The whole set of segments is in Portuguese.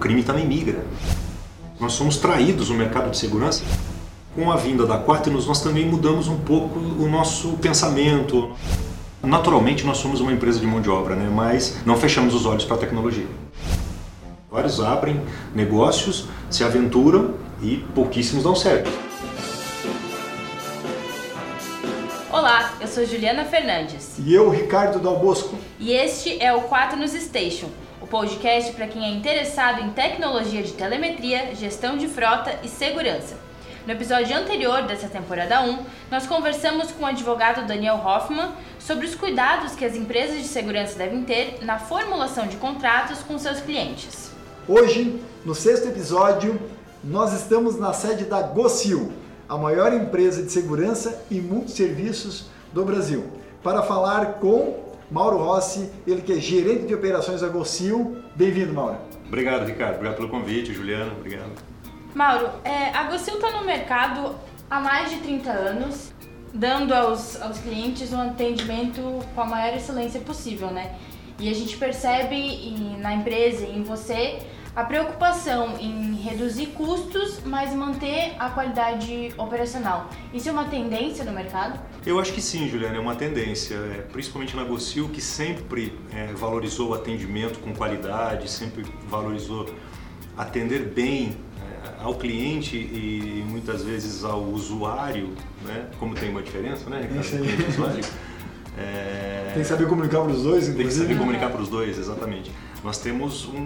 crime também migra. Nós somos traídos no mercado de segurança. Com a vinda da Quaternos, nós também mudamos um pouco o nosso pensamento. Naturalmente, nós somos uma empresa de mão de obra, né? mas não fechamos os olhos para a tecnologia. Vários abrem negócios, se aventuram e pouquíssimos dão certo. Olá, eu sou Juliana Fernandes. E eu, Ricardo Dal Bosco. E este é o 4 Nos Station, podcast para quem é interessado em tecnologia de telemetria, gestão de frota e segurança. No episódio anterior dessa temporada 1, nós conversamos com o advogado Daniel Hoffman sobre os cuidados que as empresas de segurança devem ter na formulação de contratos com seus clientes. Hoje, no sexto episódio, nós estamos na sede da Gocil, a maior empresa de segurança e multisserviços do Brasil, para falar com Mauro Rossi, ele que é gerente de operações da Gocil. Bem-vindo, Mauro. Obrigado, Ricardo. Obrigado pelo convite, Juliana. Obrigado. Mauro, é, a Gocil está no mercado há mais de 30 anos, dando aos, aos clientes um atendimento com a maior excelência possível, né? E a gente percebe em, na empresa e em você a preocupação em reduzir custos, mas manter a qualidade operacional. Isso é uma tendência no mercado? Eu acho que sim, Juliana, é uma tendência, é, principalmente na Gocil, que sempre é, valorizou o atendimento com qualidade, sempre valorizou atender bem é, ao cliente e muitas vezes ao usuário, né? como tem uma diferença, né, Ricardo? usuário. É... Tem que saber comunicar para os dois, inclusive. Tem que saber comunicar para os dois, exatamente. Nós temos um,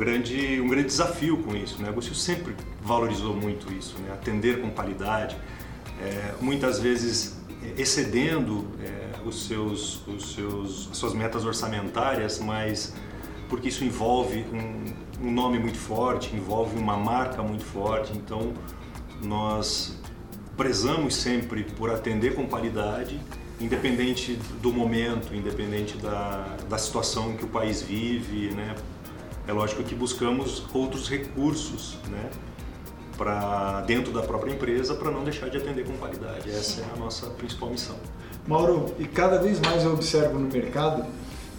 grande, um grande desafio com isso. Né? A sempre valorizou muito isso, né? atender com qualidade, é, muitas vezes excedendo é, os seus, os seus, as suas metas orçamentárias, mas porque isso envolve um, um nome muito forte, envolve uma marca muito forte, então nós prezamos sempre por atender com qualidade, independente do momento, independente da, da situação que o país vive, né? É lógico que buscamos outros recursos, né? Para dentro da própria empresa para não deixar de atender com qualidade. Essa é a nossa principal missão. Mauro, e cada vez mais eu observo no mercado,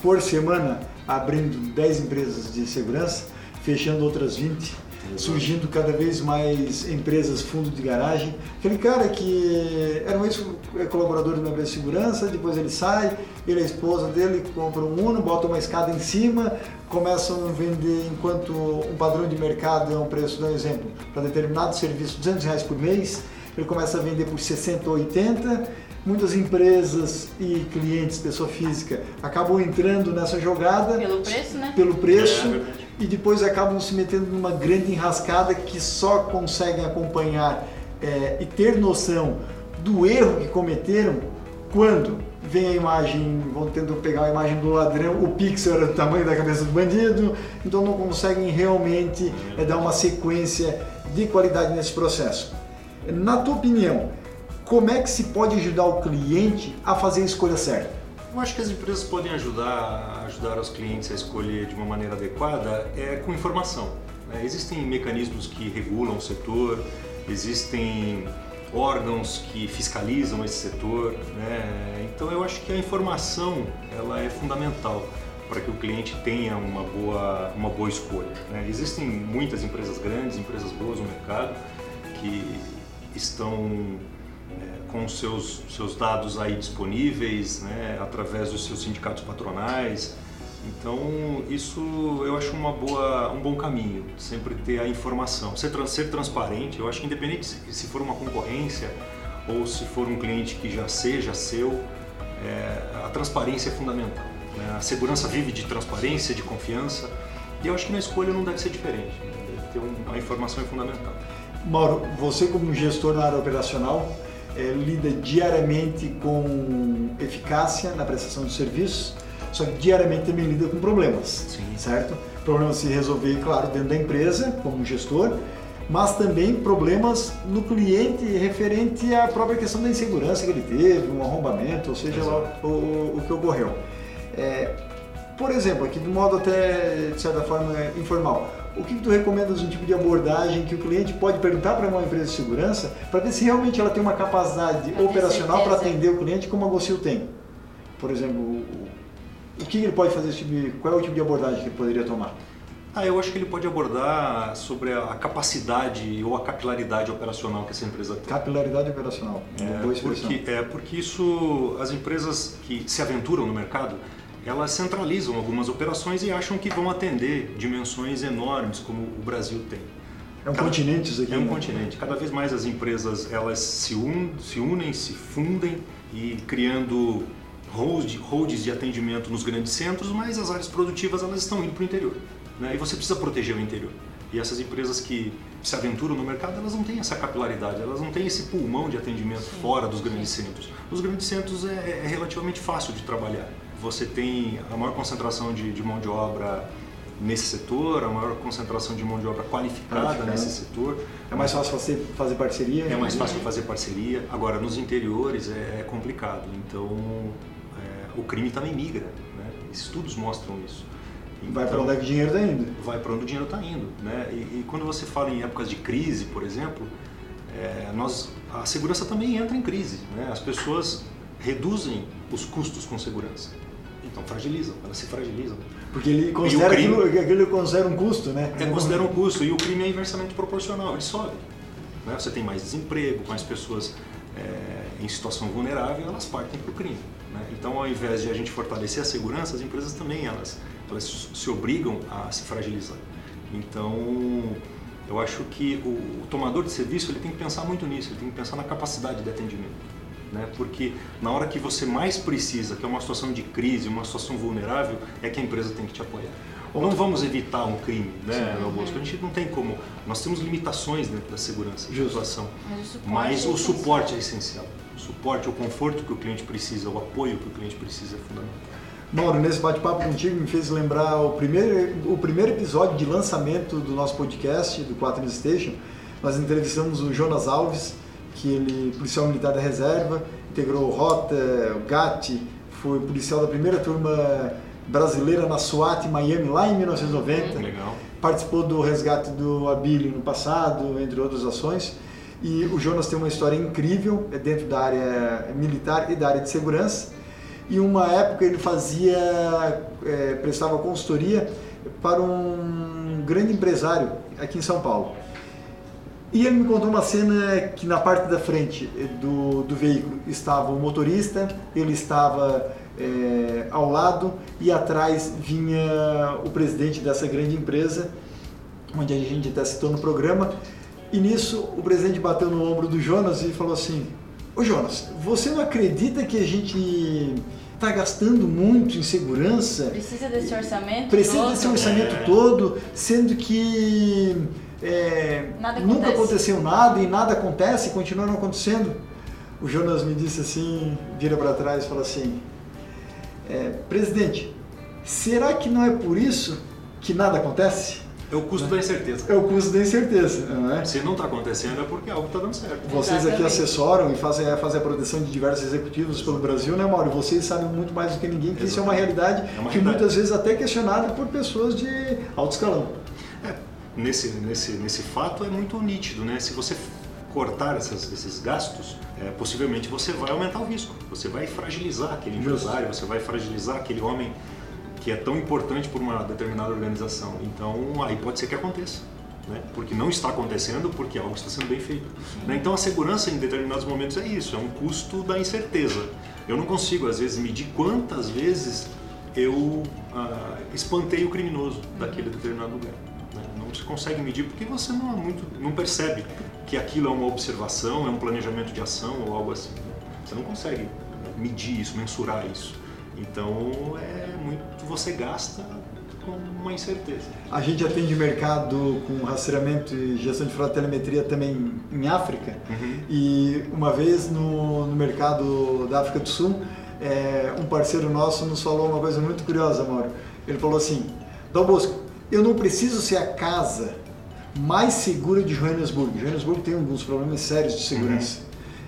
por semana, abrindo 10 empresas de segurança, fechando outras 20 surgindo cada vez mais empresas fundo de garagem. Aquele cara que era um ex-colaborador de uma empresa de segurança, depois ele sai, ele e a esposa dele compram um Uno, botam uma escada em cima, começam a vender enquanto um padrão de mercado é um preço, dá um exemplo, para determinado serviço, 200 reais por mês, ele começa a vender por 60 ou 80 muitas empresas e clientes, pessoa física, acabam entrando nessa jogada. Pelo preço, né? Pelo preço. É, e depois acabam se metendo numa grande enrascada que só conseguem acompanhar é, e ter noção do erro que cometeram quando vem a imagem, vão tendo pegar a imagem do ladrão, o pixel era do tamanho da cabeça do bandido, então não conseguem realmente é, dar uma sequência de qualidade nesse processo. Na tua opinião, como é que se pode ajudar o cliente a fazer a escolha certa? Eu acho que as empresas podem ajudar, ajudar os clientes a escolher de uma maneira adequada é com informação. Né? Existem mecanismos que regulam o setor, existem órgãos que fiscalizam esse setor, né? então eu acho que a informação ela é fundamental para que o cliente tenha uma boa, uma boa escolha. Né? Existem muitas empresas grandes, empresas boas no mercado que estão com seus, seus dados aí disponíveis, né, através dos seus sindicatos patronais. Então, isso eu acho uma boa, um bom caminho, sempre ter a informação, ser, ser transparente. Eu acho que independente se for uma concorrência ou se for um cliente que já seja seu, é, a transparência é fundamental. Né? A segurança vive de transparência, de confiança, e eu acho que na escolha não deve ser diferente. Né? Deve ter um, a informação é fundamental. Mauro, você como gestor na área operacional, é, lida diariamente com eficácia na prestação de serviços, só que diariamente também lida com problemas, Sim. certo? Problemas se resolver, claro, dentro da empresa, como gestor, mas também problemas no cliente referente à própria questão da insegurança que ele teve, um arrombamento, ou seja lá o, o, que ocorreu. É, por exemplo, aqui de modo até de certa forma informal, o que, tu recomendas um tipo de abordagem que o cliente pode perguntar para uma empresa de segurança para ver se realmente ela tem uma capacidade pra operacional para atender o cliente como a Gocil tem? Por exemplo, o, o que ele pode fazer, tipo de, qual é o tipo de abordagem que ele poderia tomar? Ah, eu acho que ele pode abordar sobre a capacidade ou a capilaridade operacional que essa empresa tem. Capilaridade operacional, é, boa expressão. Porque, é, porque isso, as empresas que se aventuram no mercado, elas centralizam algumas operações e acham que vão atender dimensões enormes como o Brasil tem. É um Cada, continente isso aqui. É um né? continente. Cada vez mais as empresas elas se, un, se unem, se fundem e criando holds, holds de atendimento nos grandes centros, mas as áreas produtivas elas estão indo para o interior. Né? E você precisa proteger o interior. E essas empresas que se aventuram no mercado, elas não têm essa capilaridade, elas não têm esse pulmão de atendimento sim, fora dos grandes sim. centros. Os grandes centros é, é, relativamente fácil de trabalhar. Você tem a maior concentração de, de mão de obra nesse setor, a maior concentração de mão de obra qualificada nesse setor. É mais fácil fazer, fazer parceria? É mais fácil fazer parceria. Agora, nos interiores é, é complicado. Então, é, o crime também migra. Né? Estudos mostram isso. Então, vai para onde é que o dinheiro está indo. Vai para onde o dinheiro está indo. Né? E, e, quando você fala em épocas de crise, por exemplo, é, nós, a segurança também entra em crise. Né? As pessoas reduzem os custos com segurança. Então fragilizam, elas se fragilizam. Porque ele considera, crime, aquilo, aquilo considera um custo, né? É, considera um custo e o crime é inversamente proporcional, ele sobe. Né? Você tem mais desemprego, mais pessoas é, em situação vulnerável, elas partem para o crime. Né? Então, ao invés de a gente fortalecer a segurança, as empresas também elas, elas se obrigam a se fragilizar. Então, eu acho que o, o tomador de serviço ele tem que pensar muito nisso, ele tem que pensar na capacidade de atendimento né? porque na hora que você mais precisa, que é uma situação de crise, uma situação vulnerável, é que a empresa tem que te apoiar. Ou não vamos evitar um crime, né, Bosco? A gente não tem como. Nós temos limitações dentro da segurança de atuação. Mas o é, o suporte é essencial. O suporte, o conforto que o cliente precisa, o apoio que o cliente precisa é fundamental. Mauro, nesse bate-papo contigo me fez lembrar o primeiro, o primeiro episódio de lançamento do nosso podcast, do 4 Station. Nós entrevistamos o Jonas Alves, que ele policial militar da reserva, integrou o Rota, o GAT, foi policial da primeira turma brasileira na SWAT em Miami lá em 1990. Legal. Participou do resgate do Abílio no passado, entre outras ações. E o Jonas tem uma história incrível é dentro da área militar e da área de segurança. E uma época ele fazia, é, prestava consultoria para um grande empresário aqui em São Paulo. E ele me contou uma cena que na parte da frente do, do veículo estava o motorista, ele estava é, ao lado e atrás vinha o presidente dessa grande empresa, onde a gente até citou no programa. E nisso o presidente bateu no ombro do Jonas e falou assim: Ô Jonas, você não acredita que a gente está gastando muito em segurança? Precisa desse orçamento Precisa todo? desse orçamento todo, sendo que é, nunca aconteceu nada e nada acontece e continua não acontecendo. O Jonas me disse assim, vira para trás e fala assim, é, presidente, será que não é por isso que nada acontece? É o custo da incerteza. É o custo da incerteza, não é? Se não está acontecendo é porque algo está dando certo. Vocês Exatamente. aqui assessoram e fazem, fazem a proteção de diversos executivos pelo Brasil, né, Mauro? Vocês sabem muito mais do que ninguém que Exatamente. isso é uma realidade é uma que realidade. muitas vezes até é questionada por pessoas de alto escalão nesse, nesse, nesse fato é muito nítido, né? Se você cortar essas, esses gastos, é, possivelmente você vai aumentar o risco, você vai fragilizar aquele empresário, você vai fragilizar aquele homem que é tão importante por uma determinada organização. Então, aí pode ser que aconteça. Né? Porque não está acontecendo, porque algo está sendo bem feito. Né? Então, a segurança em determinados momentos é isso, é um custo da incerteza. Eu não consigo, às vezes, medir quantas vezes eu ah, espantei o criminoso daquele determinado lugar se consegue medir porque você não, é muito, não percebe que aquilo é uma observação, é um planejamento de ação ou algo assim. Você não consegue medir isso, mensurar isso. Então é muito você gasta com uma incerteza. A gente atende mercado com rastreamento e gestão de frota telemetria também em África. Uhum. E uma vez no, no, mercado da África do Sul, é, um parceiro nosso nos falou uma coisa muito curiosa, Mauro. Ele falou assim: Dom Bosco, eu não preciso ser a casa mais segura de Johannesburgo. Johannesburgo tem alguns problemas sérios de segurança. Uhum.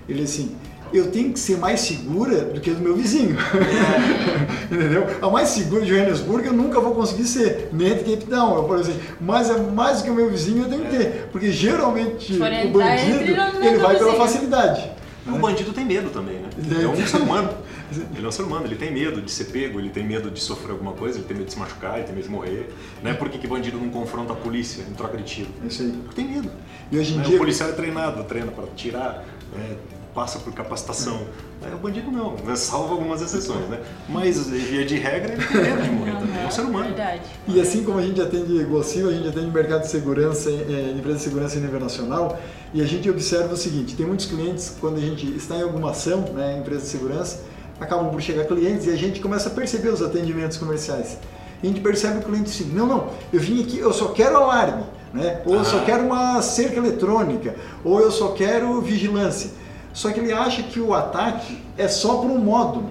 Ele assim, eu tenho que ser mais segura do que do meu vizinho. É. Entendeu? A mais segura de Johannesburgo eu nunca vou conseguir ser, nem de Cape Town. Eu, por exemplo, mas é mais do que o meu vizinho eu tenho que ter. Porque geralmente o bandido ele vai pela facilidade. O bandido tem medo também, né? É um ser humano. Ele é um ser humano, ele tem medo de ser pego, ele tem medo de sofrer alguma coisa, ele tem medo de se machucar, ele tem medo de morrer. Não é porque que bandido não confronta a polícia em troca de tiro. Isso aí. Porque tem medo. E hoje em né? dia... O policial é treinado, treina para tirar, é, passa por capacitação. É, o bandido não, né? salvo algumas exceções, né? Mas via de regra ele tem medo de morrer também, é um ser humano. Verdade. E assim como a gente atende Gocil, a gente atende mercado de segurança, é, empresa de segurança em nível nacional, e a gente observa o seguinte, tem muitos clientes, quando a gente está em alguma ação, né, empresa de segurança, acabam por chegar clientes e a gente começa a perceber os atendimentos comerciais. E a gente percebe o cliente assim, não, não, eu vim aqui, eu só quero alarme, né? ou eu só quero uma cerca eletrônica, ou eu só quero vigilância. Só que ele acha que o ataque é só por um módulo.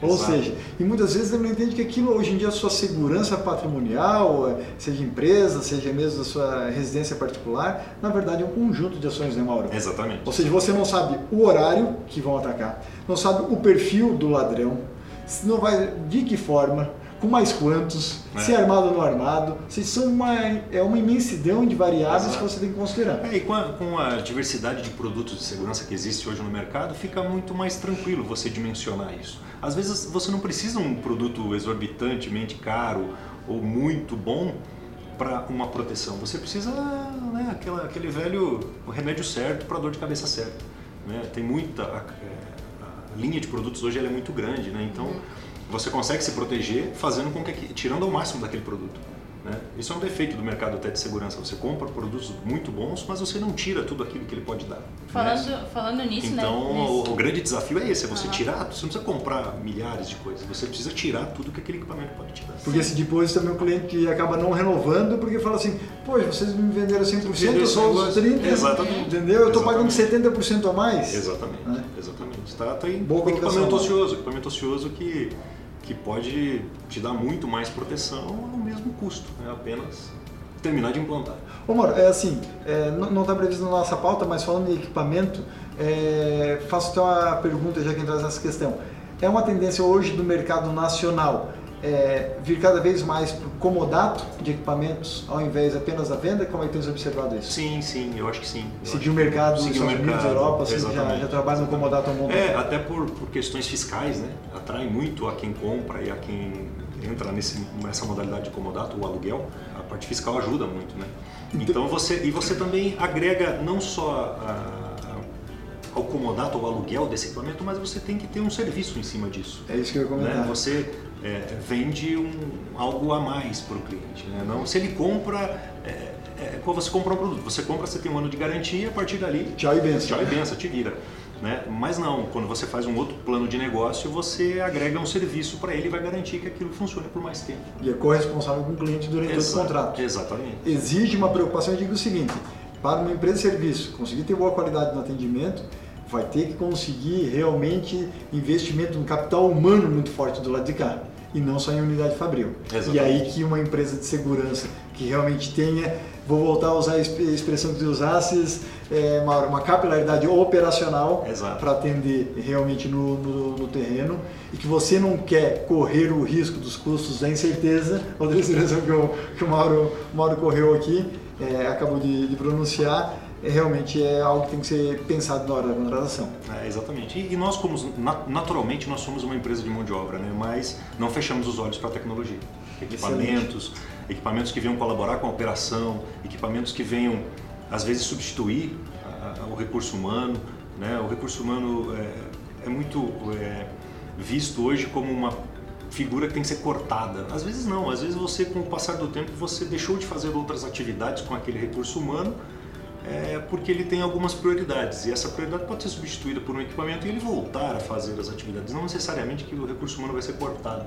Ou Exato. seja, e muitas vezes ele não entende que aquilo hoje em dia a sua segurança patrimonial, seja empresa, seja mesmo a sua residência particular, na verdade é um conjunto de ações, né, Mauro? Exatamente. Ou seja, você não sabe o horário que vão atacar, não sabe o perfil do ladrão, se não vai de que forma, com mais quantos, É. se é armado ou não armado. Se são uma, é uma imensidão de variáveis Exato. que você tem que considerar. É, e com a, com a diversidade de produtos de segurança que existe hoje no mercado, fica muito mais tranquilo você dimensionar isso. Às vezes você não precisa um produto exorbitantemente caro ou muito bom para uma proteção. Você precisa né, aquela, aquele velho o remédio certo para dor de cabeça certa. Né? Tem muita a, é, a linha de produtos hoje ela é muito grande, né? então você consegue se proteger fazendo com que tirando ao máximo daquele produto. Né? Isso é um defeito do mercado até de segurança. Você compra produtos muito bons, mas você não tira tudo aquilo que ele pode dar. né? Falando, falando nisso, Então, né? o, nesse- o grande desafio é esse: é você Aham. tirar. Você não precisa comprar milhares de coisas. Você precisa tirar tudo que aquele equipamento pode te dar. Porque se depois também o cliente acaba não renovando, porque fala assim, poxa, vocês me venderam 100%, Venderam só os 100%. 30%, Exatamente. entendeu? Eu estou pagando Exatamente. 70% a mais. Exatamente, Né? exatamente. Tá, tem Boa colocação, equipamento ocioso, equipamento ocioso que, que pode te dar muito mais proteção ao mesmo custo, né? apenas terminar de implantar. Ô Mauro, é assim, é, não está previsto na nossa pauta, mas falando de equipamento, é, faço até uma pergunta já que entrar nessa questão. É uma tendência hoje do mercado nacional é, vir cada vez mais para o comodato de equipamentos ao invés apenas da venda? Como é que tens observado isso? Sim, sim, eu acho que sim. Eu Seguir o mercado dos Estados Unidos, Europa, assim, já, já trabalha no comodato bom tempo. É, até por, por questões fiscais, né? Atrai muito a quem compra e a quem entra nesse, nessa modalidade de comodato, o aluguel. A parte fiscal ajuda muito, né? Então você e você também agrega não só a- ao comodato, ao aluguel desse equipamento, mas você tem que ter um serviço em cima disso. É isso que eu ia comentar. Né? Você é, vende um, algo a mais para o cliente. Né? Não, se ele compra, é, é, quando você compra um produto, você compra, você tem um ano de garantia, a partir dali Tchau e benção. Tchau e benção, te vira. Né? Mas não, quando você faz um outro plano de negócio, você agrega um serviço para ele e vai garantir que aquilo funcione por mais tempo. E é corresponsável com o cliente durante todo o contrato. Exatamente. exige uma preocupação. Eu digo o seguinte: para uma empresa de serviço conseguir ter boa qualidade no atendimento, vai ter que conseguir realmente investimento no capital humano muito forte do lado de cá e não só em unidade fabril. Exatamente. E aí que uma empresa de segurança que realmente tenha, vou voltar a usar a exp- expressão que usasses, é, Mauro, uma capilaridade operacional para atender realmente no, no- no terreno e que você não quer correr o risco dos custos da incerteza, outra expressão que o, que o Mauro, o Mauro correu aqui, é, acabou de, de pronunciar, é, realmente é algo que tem que ser pensado na hora da contratação. É, exatamente. E, e nós, como na- naturalmente, nós somos uma empresa de mão de obra, né? mas não fechamos os olhos para a tecnologia. Equipamentos, equipamentos que venham colaborar com a operação, equipamentos que venham, às vezes, substituir a- a- o recurso humano. Né? O recurso humano é, é muito é, visto hoje como uma figura que tem que ser cortada. Às vezes não, às vezes você, com o passar do tempo, você deixou de fazer outras atividades com aquele recurso humano é porque ele tem algumas prioridades e essa prioridade pode ser substituída por um equipamento e ele voltar a fazer as atividades, não necessariamente que o recurso humano vai ser cortado.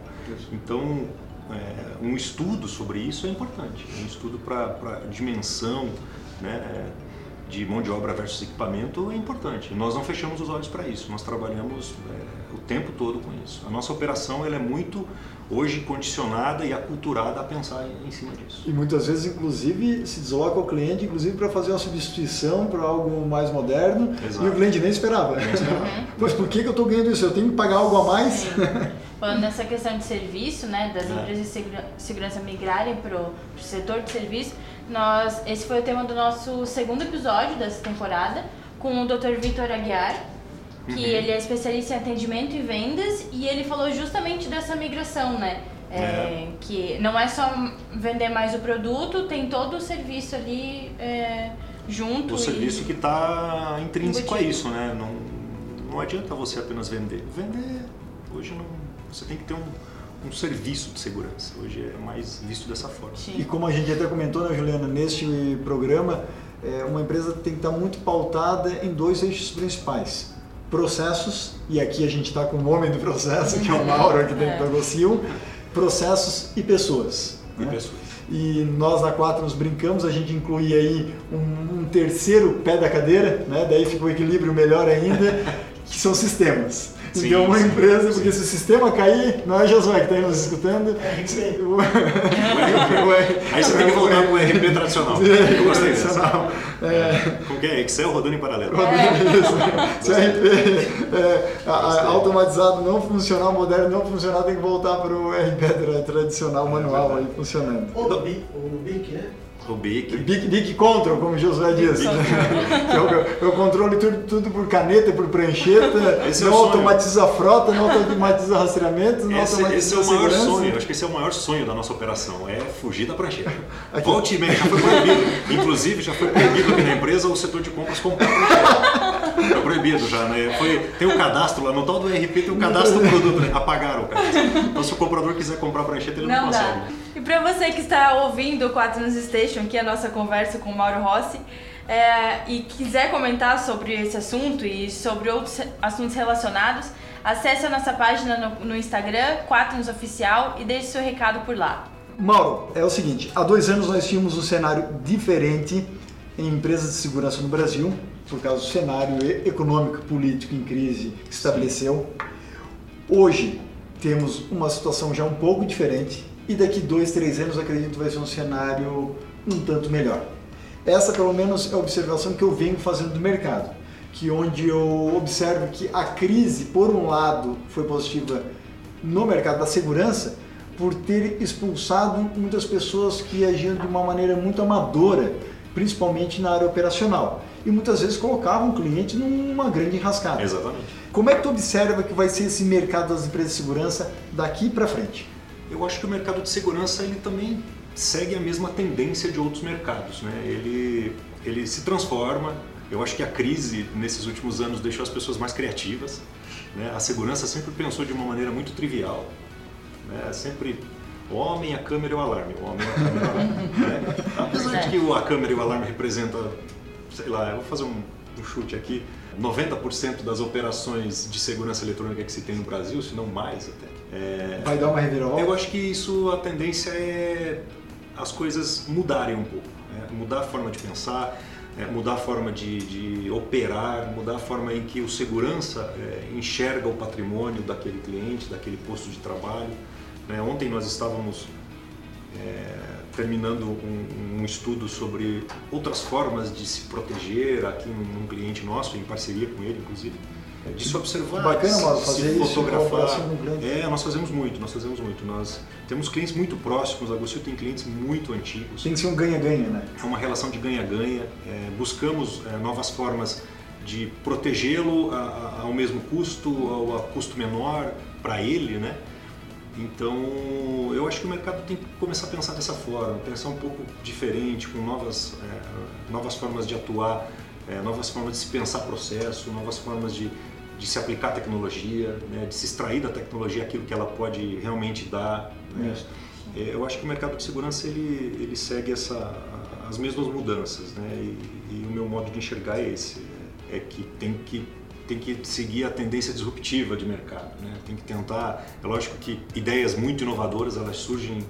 Então, é, um estudo sobre isso é importante, um estudo para dimensão né, de mão de obra versus equipamento é importante. Nós não fechamos os olhos para isso, nós trabalhamos é, o tempo todo com isso. A nossa operação ela é muito hoje condicionada e aculturada a pensar em, cima disso. E muitas vezes, inclusive, se desloca o cliente, inclusive para fazer uma substituição para algo mais moderno, Exato. e o cliente nem esperava. Nem esperava. Mas por que, que eu estou ganhando isso? Eu tenho que pagar algo a mais? Falando nessa questão de serviço, né, das É. empresas de segura- segurança migrarem para o setor de serviço, nós, esse foi o tema do nosso segundo episódio dessa temporada, com o Dr. Vitor Aguiar, que uhum. ele é especialista em atendimento e vendas, e ele falou justamente dessa migração, né? É, é. Que não é só vender mais o produto, tem todo o serviço ali é, junto. O serviço que está intrínseco a isso, né? Não, não adianta você apenas vender. Vender, hoje não, você tem que ter um, um serviço de segurança. Hoje é mais visto dessa forma. Sim. E como a gente até comentou, né, Juliana, neste programa, é, uma empresa tem que estar muito pautada em dois eixos principais. Processos, e aqui a gente está com o homem do processo, que é o Mauro aqui dentro é. da Gocil, processos e pessoas. E né? pessoas. E nós na Quatro nos brincamos, a gente inclui aí um, um terceiro pé da cadeira, né? daí fica o um equilíbrio melhor ainda, que são sistemas. Sim, então, uma empresa, porque se o sistema cair, não é Josué que está nos escutando. É, Aí você tem que voltar para o RP tradicional. Eu gostei tradicional. É, Como que é? Excel rodando em paralelo. Se o RP é, automatizado não funcionar, moderno não funcionar, tem que voltar para o RP tradicional, manual aí funcionando. O BIC, o BIC, né? O BIC. BIC, BIC Control, como Josué disse. Né? eu, eu controlo tudo, tudo por caneta, por prancheta, esse não é automatiza a frota, não automatiza rastreamento, não esse, automatiza esse é o maior segurança. sonho, acho que esse é o maior sonho da nossa operação, é fugir da prancheta. Volte e meia, já foi proibido. Inclusive, já foi proibido aqui na empresa o setor de compras comprar prancheta. Foi proibido já, né? Foi, tem o um cadastro lá, no tal do RP tem o um cadastro do produto, né? apagaram o cadastro. Então se o comprador quiser comprar prancheta, ele não, não consegue. Dá. E para você que está ouvindo o 4 News Station, que é a nossa conversa com o Mauro Rossi, é, e quiser comentar sobre esse assunto e sobre outros assuntos relacionados, acesse a nossa página no, no Instagram, 4 News Oficial, e deixe seu recado por lá. Mauro, é o seguinte, há dois anos nós tínhamos um cenário diferente em empresas de segurança no Brasil, por causa do cenário econômico, político em crise que estabeleceu. Hoje temos uma situação já um pouco diferente e daqui dois, três anos acredito vai ser um cenário um tanto melhor. Essa, pelo menos, é a observação que eu venho fazendo do mercado, que onde eu observo que a crise, por um lado, foi positiva no mercado da segurança, por ter expulsado muitas pessoas que agiam de uma maneira muito amadora, principalmente na área operacional, e muitas vezes colocavam o cliente numa grande enrascada. Exatamente. Como é que tu observa que vai ser esse mercado das empresas de segurança daqui para frente? Eu acho que o mercado de segurança ele também segue a mesma tendência de outros mercados, né? Ele ele se transforma. Eu acho que a crise nesses últimos anos deixou as pessoas mais criativas. Né? A segurança sempre pensou de uma maneira muito trivial, né? Sempre o homem, a câmera e o alarme. O homem, a câmera e o alarme. né? Apesar de que a câmera e o alarme representam, sei lá, eu vou fazer um, um chute aqui, 90% das operações de segurança eletrônica que se tem no Brasil, se não mais até. É, Vai dar uma reviravolta? Eu acho que isso, a tendência é as coisas mudarem um pouco. Né? Mudar a forma de pensar, é, mudar a forma de, de, operar, mudar a forma em que o segurança é, enxerga o patrimônio daquele cliente, daquele posto de trabalho. Né? Ontem nós estávamos é, terminando um, um, estudo sobre outras formas de se proteger aqui num, num cliente nosso, em parceria com ele, inclusive de se observar, Bacana, mano, fazer se fotografar. É, nós fazemos muito, nós fazemos muito. Nós temos clientes muito próximos, a Agostinho tem clientes muito antigos. Tem que ser um ganha-ganha, né? É uma relação de ganha-ganha. É, buscamos é, novas formas de protegê-lo ao mesmo custo, ao a custo menor para ele, né? Então, eu acho que o mercado tem que começar a pensar dessa forma, pensar um pouco diferente, com novas, é, novas formas de atuar, é, novas formas de se pensar processo, novas formas de, de se aplicar tecnologia, né, de se extrair da tecnologia aquilo que ela pode realmente dar. Né? É, eu acho que o mercado de segurança ele, ele segue essa, as mesmas mudanças, né? E, e, o meu modo de enxergar é esse, é que tem que tem que seguir a tendência disruptiva de mercado, né? Tem que tentar, é lógico que ideias muito inovadoras elas surgem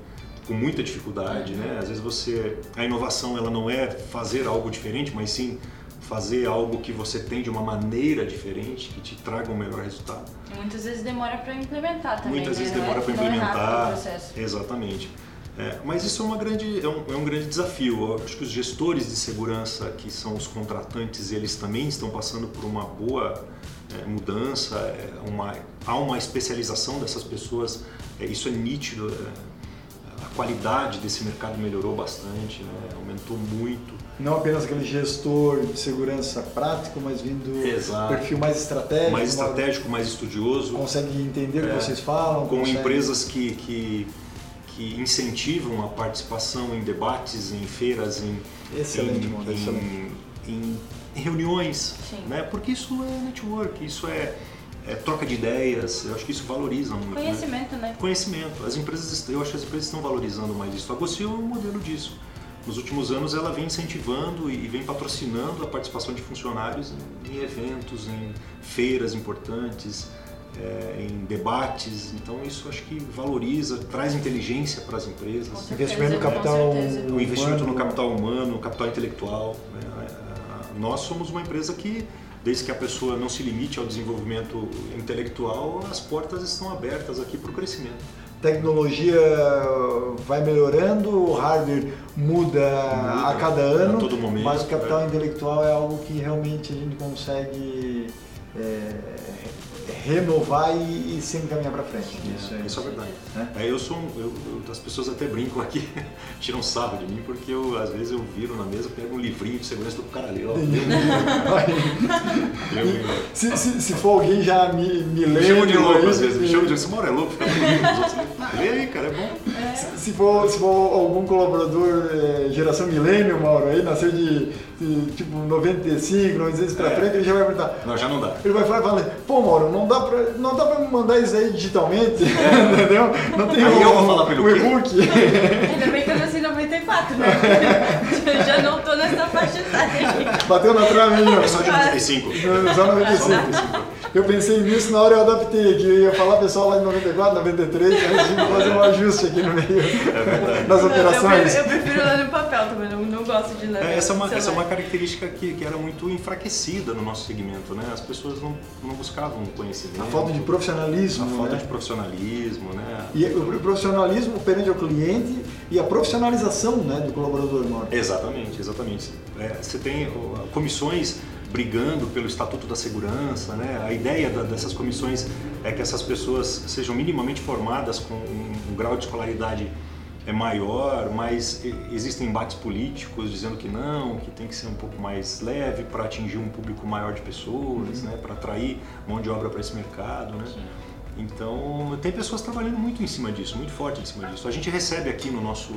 com muita dificuldade, né? Às vezes você a inovação ela não é fazer algo diferente, mas sim fazer algo que você tem de uma maneira diferente, que te traga um melhor resultado. Muitas vezes demora para implementar também. Muitas né? vezes demora é, para implementar. É Exatamente. É, mas isso é, uma grande, é, um, é um grande desafio. Eu acho que os gestores de segurança, que são os contratantes, eles também estão passando por uma boa é, mudança. É, uma, há uma especialização dessas pessoas, é, isso é nítido. É, qualidade desse mercado melhorou bastante, né? aumentou muito. Não apenas aquele gestor de segurança prático, mas vindo Exato. perfil mais estratégico. Mais estratégico, mais estudioso. Consegue entender o que vocês falam. Com consegue... empresas que, que, que, incentivam a participação em debates, em feiras, em, excelente, em, excelente. em, em reuniões. Né? Porque isso é network, isso é é, troca de ideias, eu acho que isso valoriza muito. Né? Conhecimento, né? né? Conhecimento. As empresas, eu acho que as empresas estão valorizando mais isso. A Gossil é um modelo disso. Nos últimos anos ela vem incentivando e vem patrocinando a participação de funcionários em eventos, em feiras importantes, é, em debates. Então isso acho que valoriza, traz inteligência para as empresas. Certeza, investimento no capital, o investimento no capital humano, capital intelectual. Né? Nós somos uma empresa que desde que a pessoa não se limite ao desenvolvimento intelectual, as portas estão abertas aqui para o crescimento. Tecnologia vai melhorando, o hardware muda, muda a cada ano, a momento, mas o capital é. intelectual é algo que realmente a gente consegue é, renovar e, e sempre caminhar para frente. Isso é, isso é verdade. É? é eu sou um, eu, eu, as pessoas até brincam aqui, tiram sarro de mim, porque eu, às vezes eu viro na mesa, pego um livrinho de segurança do cara ali, ó. se, se, se, for alguém já me, me lê. Me chama de louco às vezes, me chama de esse mora é louco, fica comigo. Lê aí, cara, é bom. Se, se, for, se for algum colaborador é, geração milênio, Mauro, aí nasceu de, de tipo 95, 96 para é. frente, ele já vai perguntar. Não, já não dá. Ele vai falar, fala, pô, Mauro, não dá pra, não dá pra mandar isso aí digitalmente, é. entendeu? Não tem aí um, eu vou falar pelo um e-book. Ainda bem que eu nasci em 94, né? eu já não tô nessa faixa etária. Bateu na trave aí, ó. Só de 95. Só 95. Eu pensei nisso na hora eu adaptei aqui. Eu ia falar pessoal lá de 94, 93, a gente fazer um ajuste aqui no meio é das operações. Eu, eu, prefiro ler no papel também, não, não gosto de ler. É, essa, é uma, essa é uma característica que, que era muito enfraquecida no nosso segmento, né? As pessoas não, não buscavam conhecimento. A falta de profissionalismo. A né? falta de profissionalismo, né? E o profissionalismo perante ao cliente e a profissionalização né, do colaborador, Mauro. Exatamente, exatamente. É, você tem comissões brigando pelo Estatuto da Segurança. Né? A ideia da, dessas comissões é que essas pessoas sejam minimamente formadas com um, um grau de escolaridade é maior, mas existem embates políticos dizendo que não, que tem que ser um pouco mais leve para atingir um público maior de pessoas, uhum. né, para atrair mão de obra para esse mercado, né? Então tem pessoas trabalhando muito em cima disso, muito forte em cima disso. A gente recebe aqui no nosso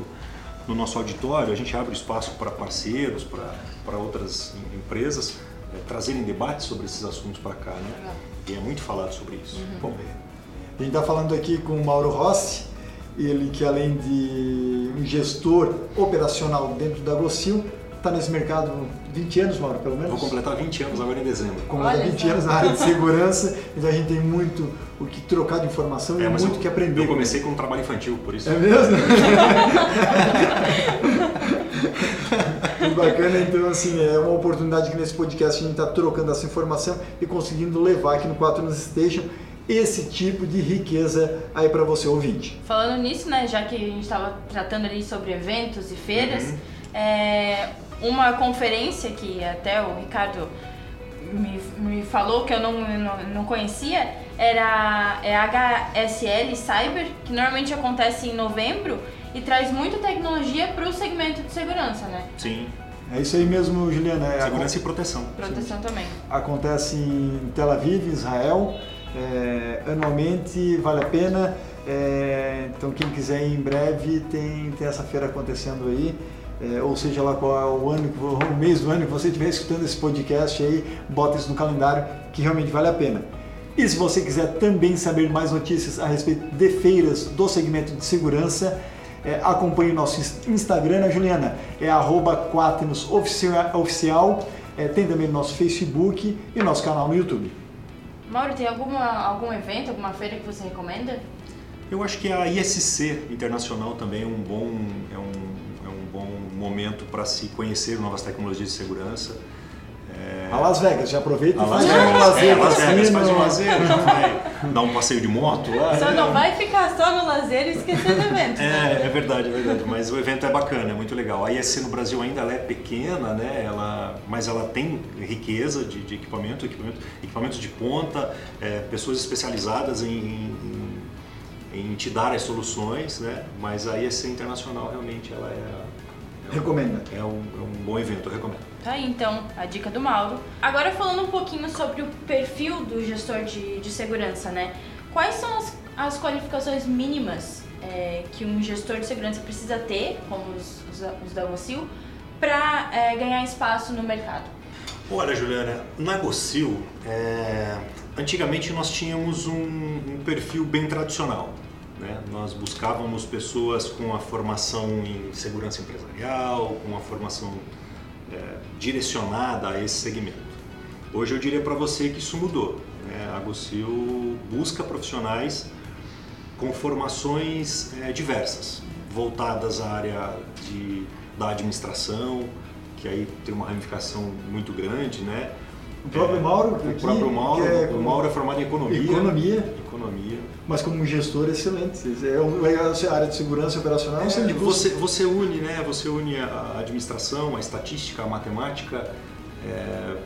no nosso auditório, a gente abre espaço para parceiros, para outras empresas trazerem debates sobre esses assuntos para cá, né? E é muito falado sobre isso. Uhum. Bom, a gente está falando aqui com o Mauro Rossi, ele que além de um gestor operacional dentro da Glossil, está nesse mercado 20 anos, Mauro, pelo menos? Vou completar 20 anos agora em dezembro. Completar 20 anos na área de segurança, então a gente tem muito o que trocar de informação é, e muito o que aprender. Eu comecei com um trabalho infantil, por isso. É mesmo? Muito bacana, então assim, é uma oportunidade que nesse podcast a gente está trocando essa informação e conseguindo levar aqui no 4 News Station esse tipo de riqueza aí para você ouvinte. Falando nisso, né, já que a gente estava tratando ali sobre eventos e feiras, uhum. é, uma conferência que até o Ricardo me, me falou que eu não, não, não conhecia era é HSL Cyber, que normalmente acontece em novembro e traz muita tecnologia para o segmento de segurança, né? Sim. É isso aí mesmo, Juliana. É, segurança e proteção. Proteção Sim. também. Acontece em Tel Aviv, Israel, é, anualmente, vale a pena. É, então quem quiser ir em breve tem, tem essa feira acontecendo aí. É, ou seja lá qual é o ano, o mês do ano que você estiver escutando esse podcast aí, bota isso no calendário que realmente vale a pena. E se você quiser também saber mais notícias a respeito de feiras do segmento de segurança, é, acompanhe o nosso Instagram, né, Juliana? É arroba oficial. É, tem também o nosso Facebook e nosso canal no YouTube. Mauro, tem alguma, algum evento, alguma feira que você recomenda? Eu acho que a ISC Internacional também é um bom, é um, é um bom momento para se conhecer novas tecnologias de segurança. A Las Vegas, já aproveita e faz um lazer. É, Las Vegas faz um lazer, já vai dar um passeio de moto lá. Só não vai ficar só no lazer e esquecer do evento. É, é verdade, é verdade. Mas o evento é bacana, é muito legal. A ISC no Brasil ainda ela é pequena, né? Ela, mas ela tem riqueza de, de equipamento, equipamento, equipamentos de ponta, é, pessoas especializadas em, em em te dar as soluções, né? Mas a IEC Internacional realmente ela é, é recomenda. É um, é um bom evento, eu recomendo. Tá aí então a dica do Mauro. Agora falando um pouquinho sobre o perfil do gestor de, de segurança, né? Quais são as, as qualificações mínimas é, que um gestor de segurança precisa ter, como os, os, os da Gocil, para é, ganhar espaço no mercado? Olha, Juliana, na Gocil, é, antigamente nós tínhamos um, um perfil bem tradicional. Né? Nós buscávamos pessoas com a formação em segurança empresarial, com a formação é, direcionada a esse segmento. Hoje eu diria para você que isso mudou. Né? A Gocil busca profissionais com formações é, diversas, voltadas à área de, da administração, que aí tem uma ramificação muito grande, né? O próprio é, Mauro, o aqui, próprio Mauro, é, o Mauro é formado em economia. Economia. Economia. Mas como um gestor excelente. É a área de segurança operacional. É, você, você une, né? Você une a administração, a estatística, a matemática. É,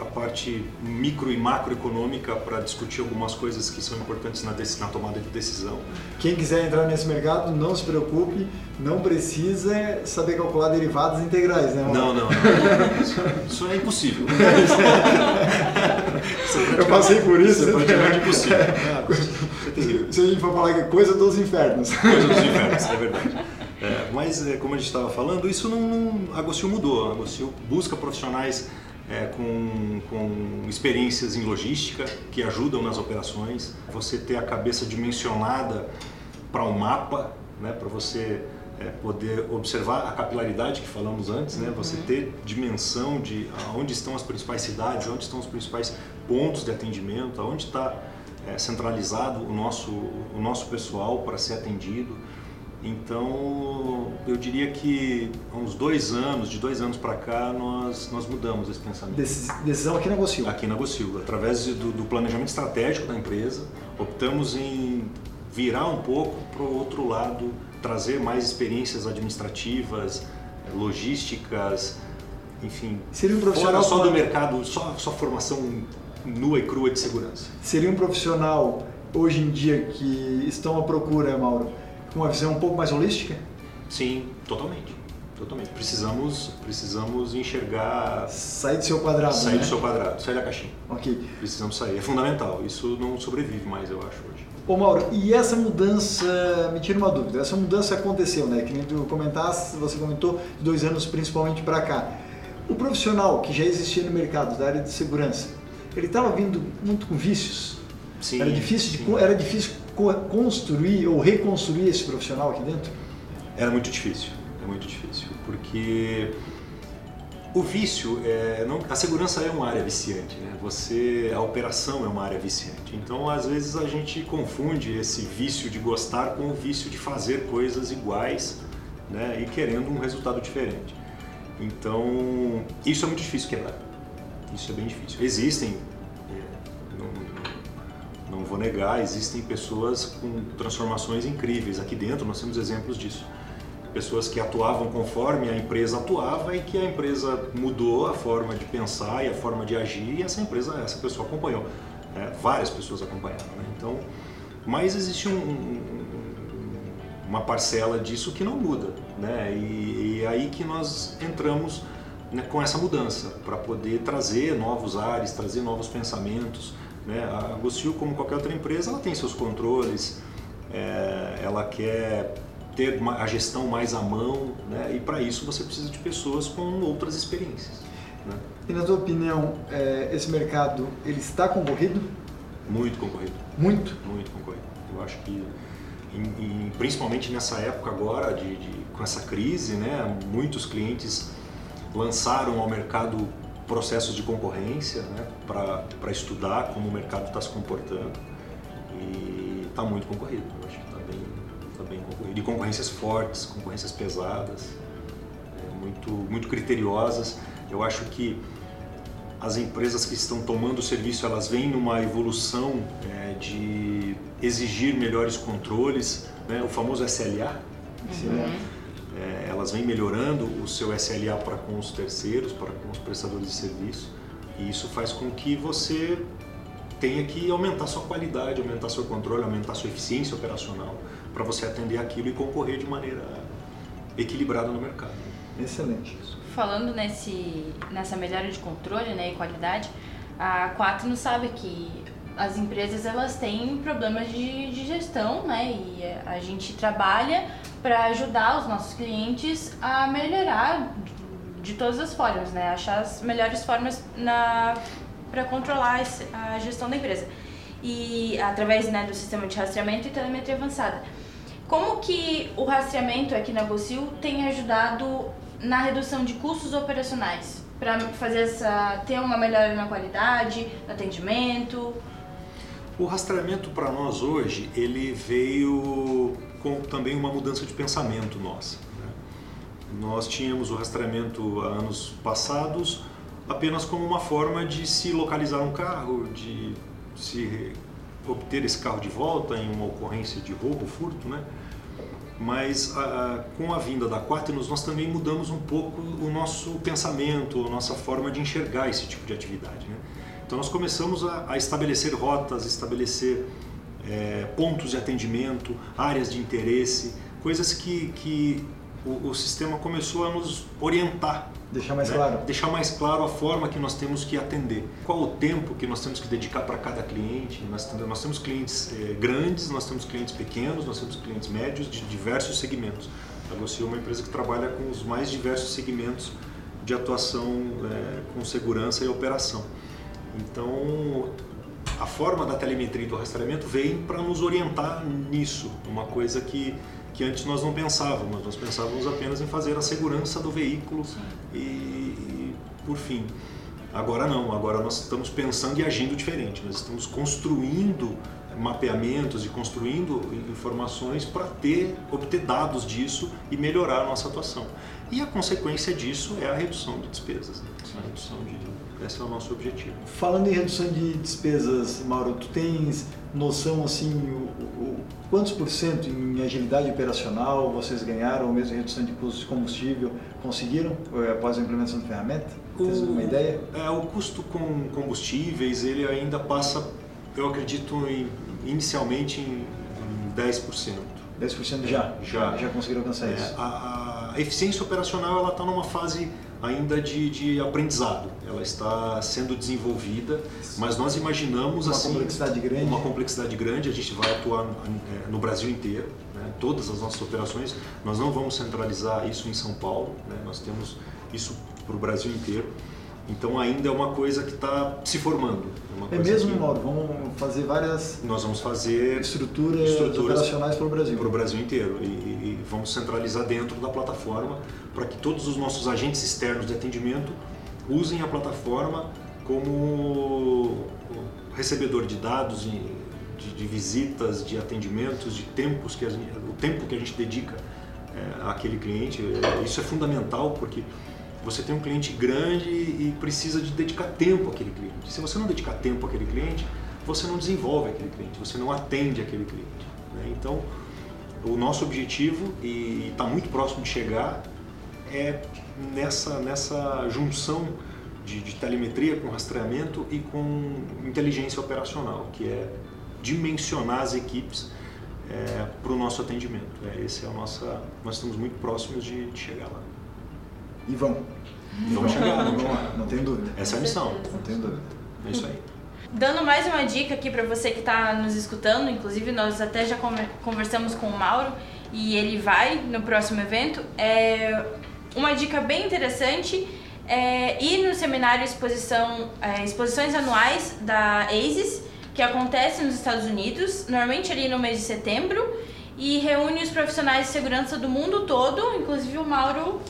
a parte micro e macroeconômica para discutir algumas coisas que são importantes na, na, tomada de decisão. Quem quiser entrar nesse mercado, não se preocupe, não precisa saber calcular derivados integrais, né? Não, não, não. Isso, isso é impossível. Eu passei por isso. Isso é praticamente impossível. É, Se a gente for falar que é coisa dos infernos. Coisa dos infernos, é verdade. É, mas, é, como a gente estava falando, isso não, não a Gostil mudou. A Gostil busca profissionais é, com, com experiências em logística que ajudam nas operações, você ter a cabeça dimensionada para um mapa, né, para você é, poder observar a capilaridade que falamos antes, né, você uhum. ter dimensão de onde estão as principais cidades, onde estão os principais pontos de atendimento, onde está é, centralizado o nosso, o nosso pessoal para ser atendido. Então, eu diria que há uns dois anos, de dois anos para cá, nós, nós mudamos esse pensamento. Decisão aqui na Gocil? Aqui na Gocil. Através do, do planejamento estratégico da empresa, optamos em virar um pouco para o outro lado, trazer mais experiências administrativas, logísticas, enfim. Seria um profissional só do mercado, só, só formação nua e crua de segurança. Seria um profissional hoje em dia que estão à procura, Mauro, com uma visão um pouco mais holística? Sim, totalmente. Totalmente. Precisamos, precisamos enxergar. Sair do seu quadrado. Sair né? do seu quadrado, sair da caixinha. Ok. Precisamos sair. É fundamental. Isso não sobrevive mais, eu acho, hoje. Ô Mauro, e essa mudança, me tira uma dúvida, essa mudança aconteceu, né? Que nem tu comentaste, você comentou, de dois anos principalmente para cá. O profissional que já existia no mercado da área de segurança, ele estava vindo muito com vícios? Sim. Era difícil, de, era difícil construir ou reconstruir esse profissional aqui dentro? Era muito difícil, é muito difícil, porque o vício, é, não, a segurança é uma área viciante, né? Você, a operação é uma área viciante. Então, às vezes a gente confunde esse vício de gostar com o vício de fazer coisas iguais, né? E querendo um resultado diferente. Então, isso é muito difícil quebrar. Isso é bem difícil. Existem não vou negar, existem pessoas com transformações incríveis. Aqui dentro nós temos exemplos disso. Pessoas que atuavam conforme a empresa atuava e que a empresa mudou a forma de pensar e a forma de agir e essa empresa, essa pessoa acompanhou. É, várias pessoas acompanharam. Né? Então, mas existe um, um, uma parcela disso que não muda. Né? E, e é aí que nós entramos né, com essa mudança para poder trazer novos ares, trazer novos pensamentos né? A Gostil, como qualquer outra empresa, ela tem seus controles, é, ela quer ter a gestão mais à mão, né? e para isso você precisa de pessoas com outras experiências. Né? E na tua opinião, é, esse mercado ele está concorrido? Muito concorrido. Muito? Muito concorrido. Eu acho que, em, em, principalmente nessa época agora, de, de, com essa crise, né? muitos clientes lançaram ao mercado processos de concorrência né, para estudar como o mercado está se comportando e está muito concorrido, eu acho que está bem, tá bem concorrido. E concorrências fortes, concorrências pesadas, é, muito, muito criteriosas. Eu acho que as empresas que estão tomando o serviço elas vêm numa evolução é, de exigir melhores controles, né, o famoso SLA. Uhum é, elas vêm melhorando o seu SLA para com os terceiros, para com os prestadores de serviço, e isso faz com que você tenha que aumentar sua qualidade, aumentar seu controle, aumentar sua eficiência operacional para você atender aquilo e concorrer de maneira equilibrada no mercado. Excelente. Falando nesse, nessa melhora de controle né, e qualidade, a Quatro sabe que as empresas elas têm problemas de, de gestão, né? E a gente trabalha para ajudar os nossos clientes a melhorar de, de todas as formas, né? Achar as melhores formas para controlar a gestão da empresa. E através né, do sistema de rastreamento e telemetria avançada. Como que o rastreamento aqui na Gocil tem ajudado na redução de custos operacionais? Para fazer essa ter uma melhora na qualidade, no atendimento? O rastreamento para nós hoje, ele veio com também uma mudança de pensamento nossa. Né? Nós tínhamos o rastreamento há anos passados apenas como uma forma de se localizar um carro, de se obter esse carro de volta em uma ocorrência de roubo, furto, né? Mas a, com a vinda da Quaternos nós também mudamos um pouco o nosso pensamento, a nossa forma de enxergar esse tipo de atividade. Né? Então nós começamos a, a estabelecer rotas, estabelecer é, pontos de atendimento, áreas de interesse, coisas que, que o, o sistema começou a nos orientar. Deixar mais né? claro. Deixar mais claro a forma que nós temos que atender. Qual o tempo que nós temos que dedicar para cada cliente. Nós, nós temos clientes é, grandes, nós temos clientes pequenos, nós temos clientes médios de diversos segmentos. A Gossi é uma empresa que trabalha com os mais diversos segmentos de atuação é, com segurança e operação. Então, a forma da telemetria e do rastreamento vem para nos orientar nisso, uma coisa que, que antes nós não pensávamos, nós pensávamos apenas em fazer a segurança do veículo e, e, por fim. Agora não, agora nós estamos pensando e agindo diferente, nós estamos construindo mapeamentos e construindo informações para ter, obter dados disso e melhorar a nossa atuação. E a consequência disso é a redução de despesas, né? a redução de esse é o nosso objetivo. Falando em redução de despesas, Mauro, tu tens noção assim, o, o, quantos por cento em agilidade operacional vocês ganharam, ou mesmo em redução de custos de combustível, conseguiram eh, após a implementação da ferramenta? Tens alguma ideia? É, o custo com combustíveis, ele ainda passa, eu acredito, em, inicialmente em, em 10%. 10% já? Já. Já conseguiram alcançar é, isso? A, a eficiência operacional ela está numa fase ainda de, de aprendizado. Ela está sendo desenvolvida, mas nós imaginamos uma assim, complexidade grande. Uma complexidade grande. A gente vai atuar no é, Brasil inteiro, né? todas as nossas operações. Nós não vamos centralizar isso em São Paulo. Né? Nós temos isso para o Brasil inteiro. Então ainda é uma coisa que está se formando. É, é mesmo, que... Mauro? Vamos fazer várias. Nós vamos fazer estruturas, estruturas operacionais para o Brasil. Para o Brasil inteiro e, e, vamos centralizar dentro da plataforma para que todos os nossos agentes externos de atendimento usem a plataforma como recebedor de dados, de, de visitas, de atendimentos, de tempos que gente, o tempo que a gente dedica é, àquele cliente. Isso é fundamental porque você tem um cliente grande e precisa de dedicar tempo àquele cliente. Se você não dedicar tempo àquele cliente, você não desenvolve aquele cliente, você não atende aquele cliente. Né? Então, o nosso objetivo, e está muito próximo de chegar, é nessa, nessa junção de, de telemetria com rastreamento e com inteligência operacional, que é dimensionar as equipes é, para o nosso atendimento. É, esse é o nossa, nós estamos muito próximos de, de chegar lá. E vão. Vamos chegar, lá, não tem dúvida. Essa é a missão. Não tem dúvida. É isso aí. Dando mais uma dica aqui para você que está nos escutando, inclusive nós até já conversamos com o Mauro e ele vai no próximo evento. É uma dica bem interessante é ir no seminário exposição, é, exposições anuais da ASIS, que acontece nos Estados Unidos, normalmente ali no mês de setembro, e reúne os profissionais de segurança do mundo todo, inclusive o Mauro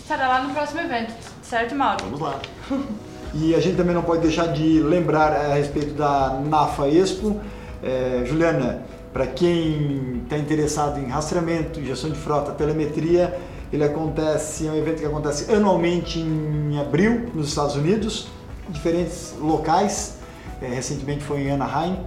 estará lá no próximo evento, certo, Mauro? Vamos lá. E a gente também não pode deixar de lembrar a respeito da NAFA Expo. É, Juliana, para quem está interessado em rastreamento, gestão de frota, telemetria, ele acontece, é um evento que acontece anualmente em abril nos Estados Unidos, em diferentes locais. É, recentemente foi em Anaheim,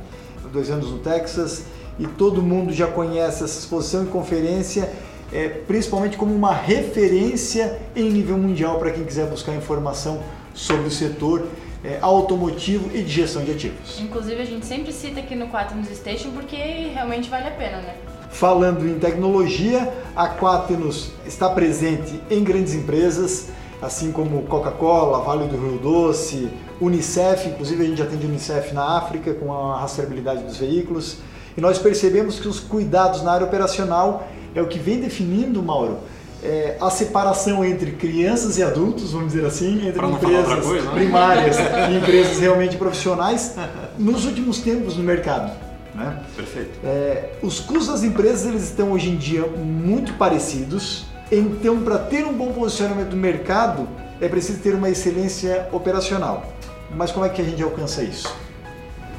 dois anos no Texas, e todo mundo já conhece essa exposição e conferência é, principalmente como uma referência em nível mundial para quem quiser buscar informação sobre o setor é, automotivo e de gestão de ativos. Inclusive a gente sempre cita aqui no Quaternos Station porque realmente vale a pena, né? Falando em tecnologia, a Quaternos está presente em grandes empresas, assim como Coca-Cola, Vale do Rio Doce, Unicef, inclusive a gente atende Unicef na África com a rastreabilidade dos veículos. E nós percebemos que os cuidados na área operacional é o que vem definindo, Mauro, é, a separação entre crianças e adultos, vamos dizer assim, entre empresas coisa, né? primárias e empresas realmente profissionais, nos últimos tempos no mercado. Né? Perfeito. É, os custos das empresas eles estão hoje em dia muito parecidos, então para ter um bom posicionamento no mercado é preciso ter uma excelência operacional. Mas como é que a gente alcança isso?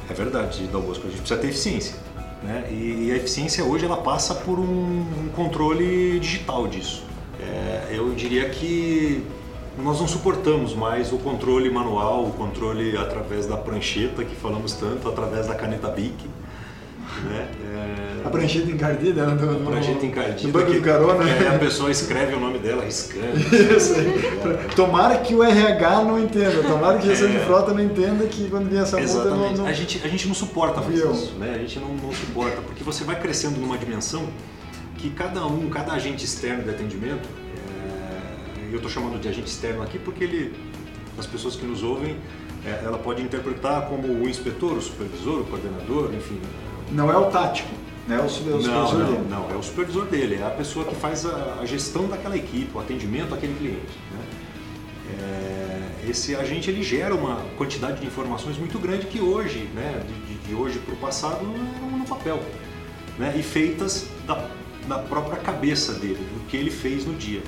É verdade, Dalbosco, a gente precisa ter eficiência. Né? E, a eficiência hoje ela passa por um, um controle digital disso. É, eu diria que nós não suportamos mais o controle manual, o controle através da prancheta que falamos tanto, através da caneta BIC. Né? É... A prancheta encardida, né? Do, a prancheta encardida. Do banco do carona. É, a pessoa escreve o nome dela riscando. Isso aí. Tomara que o RH não entenda, tomara que a gestão é. de frota não entenda que quando vem essa multa não, não... A, gente, a gente não suporta fazer isso, né? A gente não, não suporta, porque você vai crescendo numa dimensão que cada um, cada agente externo de atendimento, é, eu estou chamando de agente externo aqui porque ele, as pessoas que nos ouvem, é, ela pode interpretar como o inspetor, o supervisor, o coordenador, enfim. Não é o tático, né? É o, supervisor não, não, dele. Não, é o supervisor dele, é a pessoa que faz a, a gestão daquela equipe, o atendimento àquele cliente. Né? É, esse agente ele gera uma quantidade de informações muito grande que hoje, né, de, de hoje para o passado, eram no papel. Né, e feitas da da própria cabeça dele, do que ele fez no dia.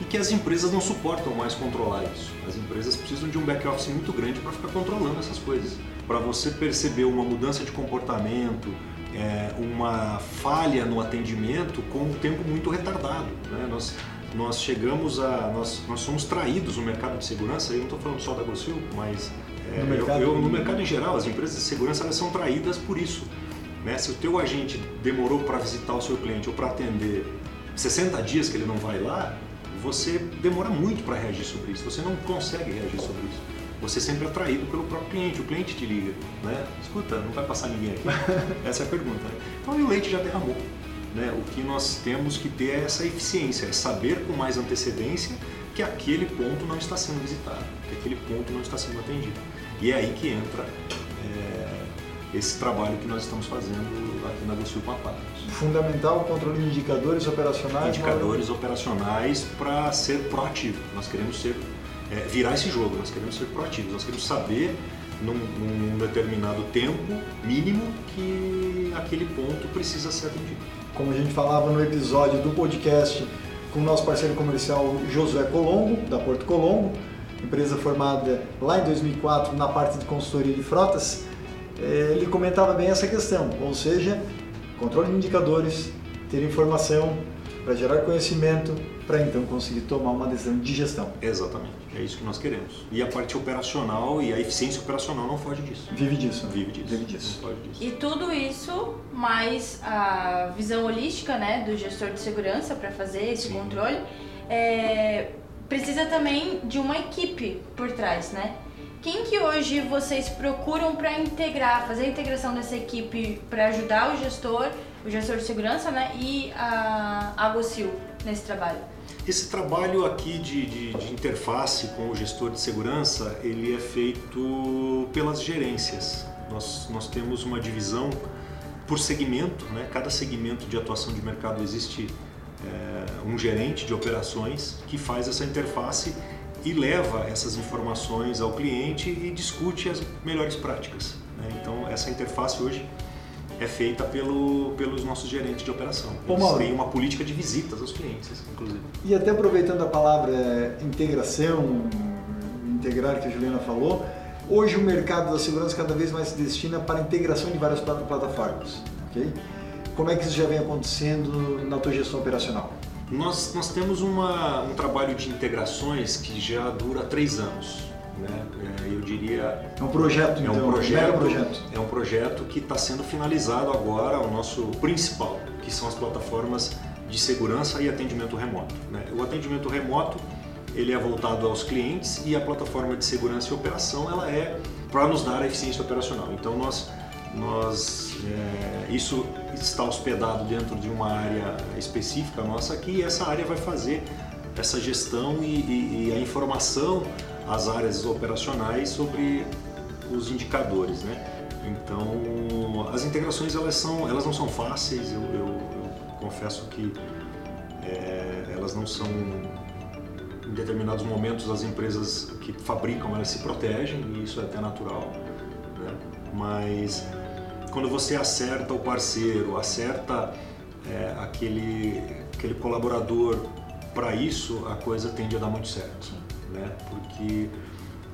E que as empresas não suportam mais controlar isso. As empresas precisam de um back-office muito grande para ficar controlando essas coisas. Para você perceber uma mudança de comportamento, é, uma falha no atendimento com um tempo muito retardado. Né? Nós, nós chegamos a. Nós, nós somos traídos no mercado de segurança, eu não estou falando só da Gossil, mas é, no, mercado, eu, eu, no mercado em geral, as empresas de segurança elas são traídas por isso né? Se o teu agente demorou para visitar o seu cliente ou para atender 60 dias que ele não vai lá, você demora muito para reagir sobre isso. Você não consegue reagir sobre isso. Você sempre é atraído pelo próprio cliente. O cliente te liga, né? Escuta, não vai passar ninguém aqui. Essa é a pergunta. Né? Então, o leite já derramou. Né? O que nós temos que ter é essa eficiência, é saber com mais antecedência que aquele ponto não está sendo visitado, que aquele ponto não está sendo atendido. E é aí que entra esse trabalho que nós estamos fazendo aqui na Gossil com. Fundamental o controle de indicadores operacionais. Indicadores operacionais para ser proativo. Nós queremos ser é, virar esse jogo. Nós queremos ser proativos. Nós queremos saber num, num determinado tempo mínimo que aquele ponto precisa ser atendido. Como a gente falava no episódio do podcast com o nosso parceiro comercial Josué Colombo, da Porto Colombo, empresa formada lá em 2004 na parte de consultoria de frotas, ele comentava bem essa questão, ou seja, controle de indicadores, ter informação para gerar conhecimento, para então conseguir tomar uma decisão de gestão. Exatamente, é isso que nós queremos. E a parte operacional e a eficiência operacional não foge disso. Vive disso. Vive disso. Vive disso. Não foge disso. E tudo isso mais a visão holística né, do gestor de segurança para fazer esse Sim. controle, é, precisa também de uma equipe por trás, né? Quem que hoje vocês procuram para integrar, fazer a integração dessa equipe para ajudar o gestor, o gestor de segurança, né, e a Agocil nesse trabalho? Esse trabalho aqui de, de, de, interface com o gestor de segurança, ele é feito pelas gerências. Nós, nós temos uma divisão por segmento, né? cada segmento de atuação de mercado existe é, um gerente de operações que faz essa interface e leva essas informações ao cliente e discute as melhores práticas. Né? Então, essa interface hoje é feita pelo, pelos nossos gerentes de operação. Eles Ô, têm uma política de visitas aos clientes, inclusive. E até aproveitando a palavra é, integração, integrar que a Juliana falou, hoje o mercado da segurança cada vez mais se destina para a integração de várias plataformas. Okay? Como é que isso já vem acontecendo na tua gestão operacional? Nós, nós temos uma, um trabalho de integrações que já dura três anos. Né? É, eu diria. É um projeto, é um então, projeto, projeto. É um projeto que está sendo finalizado agora, o nosso principal, que são as plataformas de segurança e atendimento remoto. Né? O atendimento remoto ele é voltado aos clientes e a plataforma de segurança e operação ela é para nos dar a eficiência operacional. Então nós, nós é, isso está hospedado dentro de uma área específica nossa aqui e essa área vai fazer essa gestão e, e, e a informação às áreas operacionais sobre os indicadores, né? Então as integrações elas são, elas não são fáceis. Eu, eu, eu confesso que é, elas não são em determinados momentos as empresas que fabricam elas se protegem e isso é até natural, né? mas quando você acerta o parceiro, acerta é, aquele, aquele colaborador para isso, a coisa tende a dar muito certo, né? porque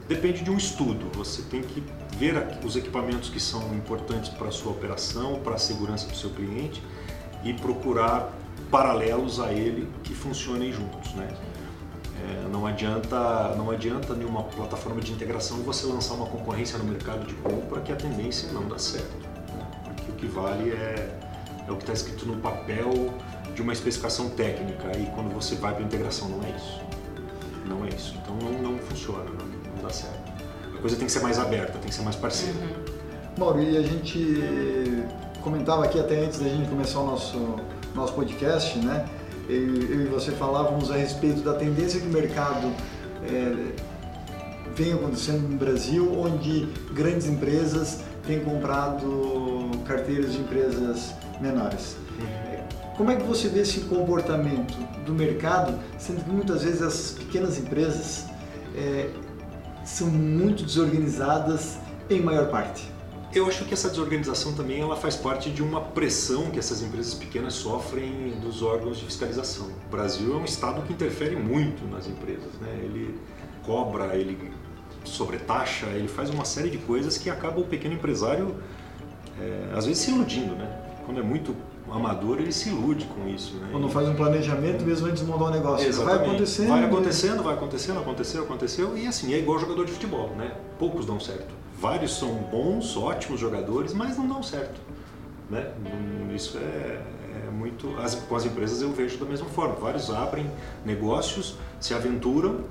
depende de um estudo, você tem que ver os equipamentos que são importantes para a sua operação, para a segurança do seu cliente e procurar paralelos a ele que funcionem juntos, né? É, não adianta, não adianta nenhuma plataforma de integração você lançar uma concorrência no mercado de compra que a tendência não dá certo, que vale é, é o que está escrito no papel de uma especificação técnica e quando você vai para a integração não é isso, não é isso, então não, não funciona, não, não, dá certo. A coisa tem que ser mais aberta, tem que ser mais parceira. Uhum. Mauro, e a gente comentava aqui até antes da gente começar o nosso nosso podcast, né? Eu, eu e você falávamos a respeito da tendência que o mercado é, vem acontecendo no Brasil, onde grandes empresas têm comprado carteiras de empresas menores. Como é que você vê esse comportamento do mercado, sendo que muitas vezes essas pequenas empresas é, são muito desorganizadas em maior parte? Eu acho que essa desorganização também ela faz parte de uma pressão que essas empresas pequenas sofrem dos órgãos de fiscalização. O Brasil é um estado que interfere muito nas empresas, né? Ele cobra, ele sobretaxa, ele faz uma série de coisas que acaba o pequeno empresário é, às vezes se iludindo, né? Quando é muito amador, ele se ilude com isso, né? Quando faz um planejamento mesmo antes de montar um negócio. Exatamente. Vai acontecendo. Vai acontecendo, vai acontecendo, aconteceu, aconteceu. E assim, é igual jogador de futebol, né? Poucos dão certo vários são bons, ótimos jogadores, mas não dão certo. Né? Isso é, é muito. As, com as empresas eu vejo da mesma forma. Vários abrem negócios, se aventuram